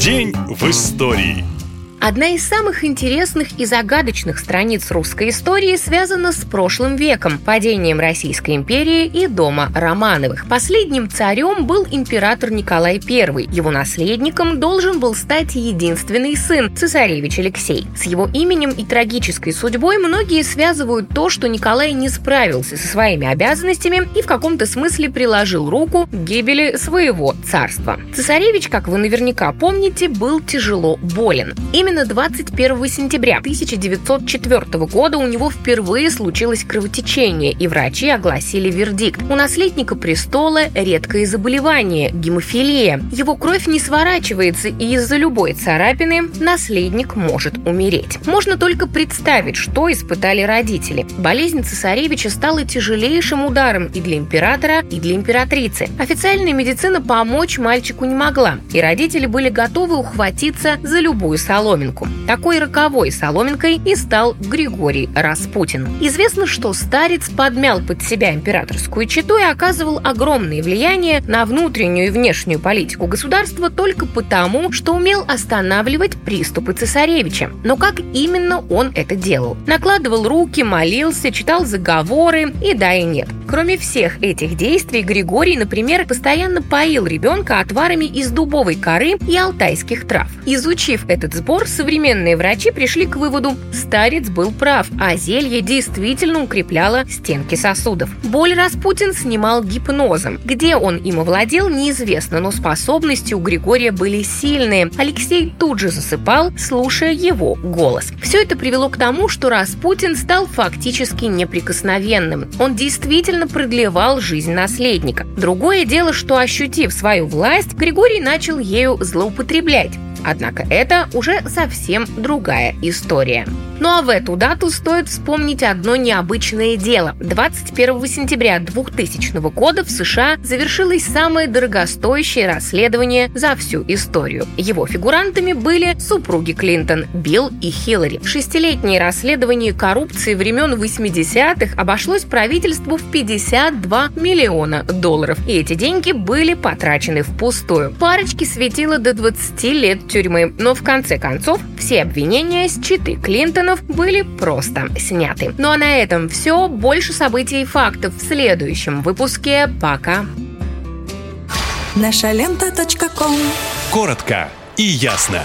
День в истории. Одна из самых интересных и загадочных страниц русской истории связана с прошлым веком, падением Российской империи и дома Романовых. Последним царем был император Николай I. Его наследником должен был стать единственный сын, цесаревич Алексей. С его именем и трагической судьбой многие связывают то, что Николай не справился со своими обязанностями и в каком-то смысле приложил руку к гибели своего царства. Цесаревич, как вы наверняка помните, был тяжело болен. Именно Именно 21 сентября 1904 года у него впервые случилось кровотечение, и врачи огласили вердикт. У наследника престола редкое заболевание – гемофилия. Его кровь не сворачивается, и из-за любой царапины наследник может умереть. Можно только представить, что испытали родители. Болезнь цесаревича стала тяжелейшим ударом и для императора, и для императрицы. Официальная медицина помочь мальчику не могла, и родители были готовы ухватиться за любую соломинку соломинку. Такой роковой соломинкой и стал Григорий Распутин. Известно, что старец подмял под себя императорскую чету и оказывал огромное влияние на внутреннюю и внешнюю политику государства только потому, что умел останавливать приступы цесаревича. Но как именно он это делал? Накладывал руки, молился, читал заговоры и да и нет. Кроме всех этих действий, Григорий, например, постоянно поил ребенка отварами из дубовой коры и алтайских трав. Изучив этот сбор, современные врачи пришли к выводу, старец был прав, а зелье действительно укрепляло стенки сосудов. Боль Распутин снимал гипнозом. Где он им овладел, неизвестно, но способности у Григория были сильные. Алексей тут же засыпал, слушая его голос. Все это привело к тому, что Распутин стал фактически неприкосновенным. Он действительно сильно продлевал жизнь наследника. Другое дело, что ощутив свою власть, Григорий начал ею злоупотреблять. Однако это уже совсем другая история. Ну а в эту дату стоит вспомнить одно необычное дело. 21 сентября 2000 года в США завершилось самое дорогостоящее расследование за всю историю. Его фигурантами были супруги Клинтон, Билл и Хиллари. Шестилетнее расследование коррупции времен 80-х обошлось правительству в 52 миллиона долларов. И эти деньги были потрачены впустую. Парочке светило до 20 лет тюрьмы, но в конце концов все обвинения с читы Клинтонов были просто сняты. Ну а на этом все. Больше событий и фактов в следующем выпуске. Пока. Наша лента. Коротко и ясно.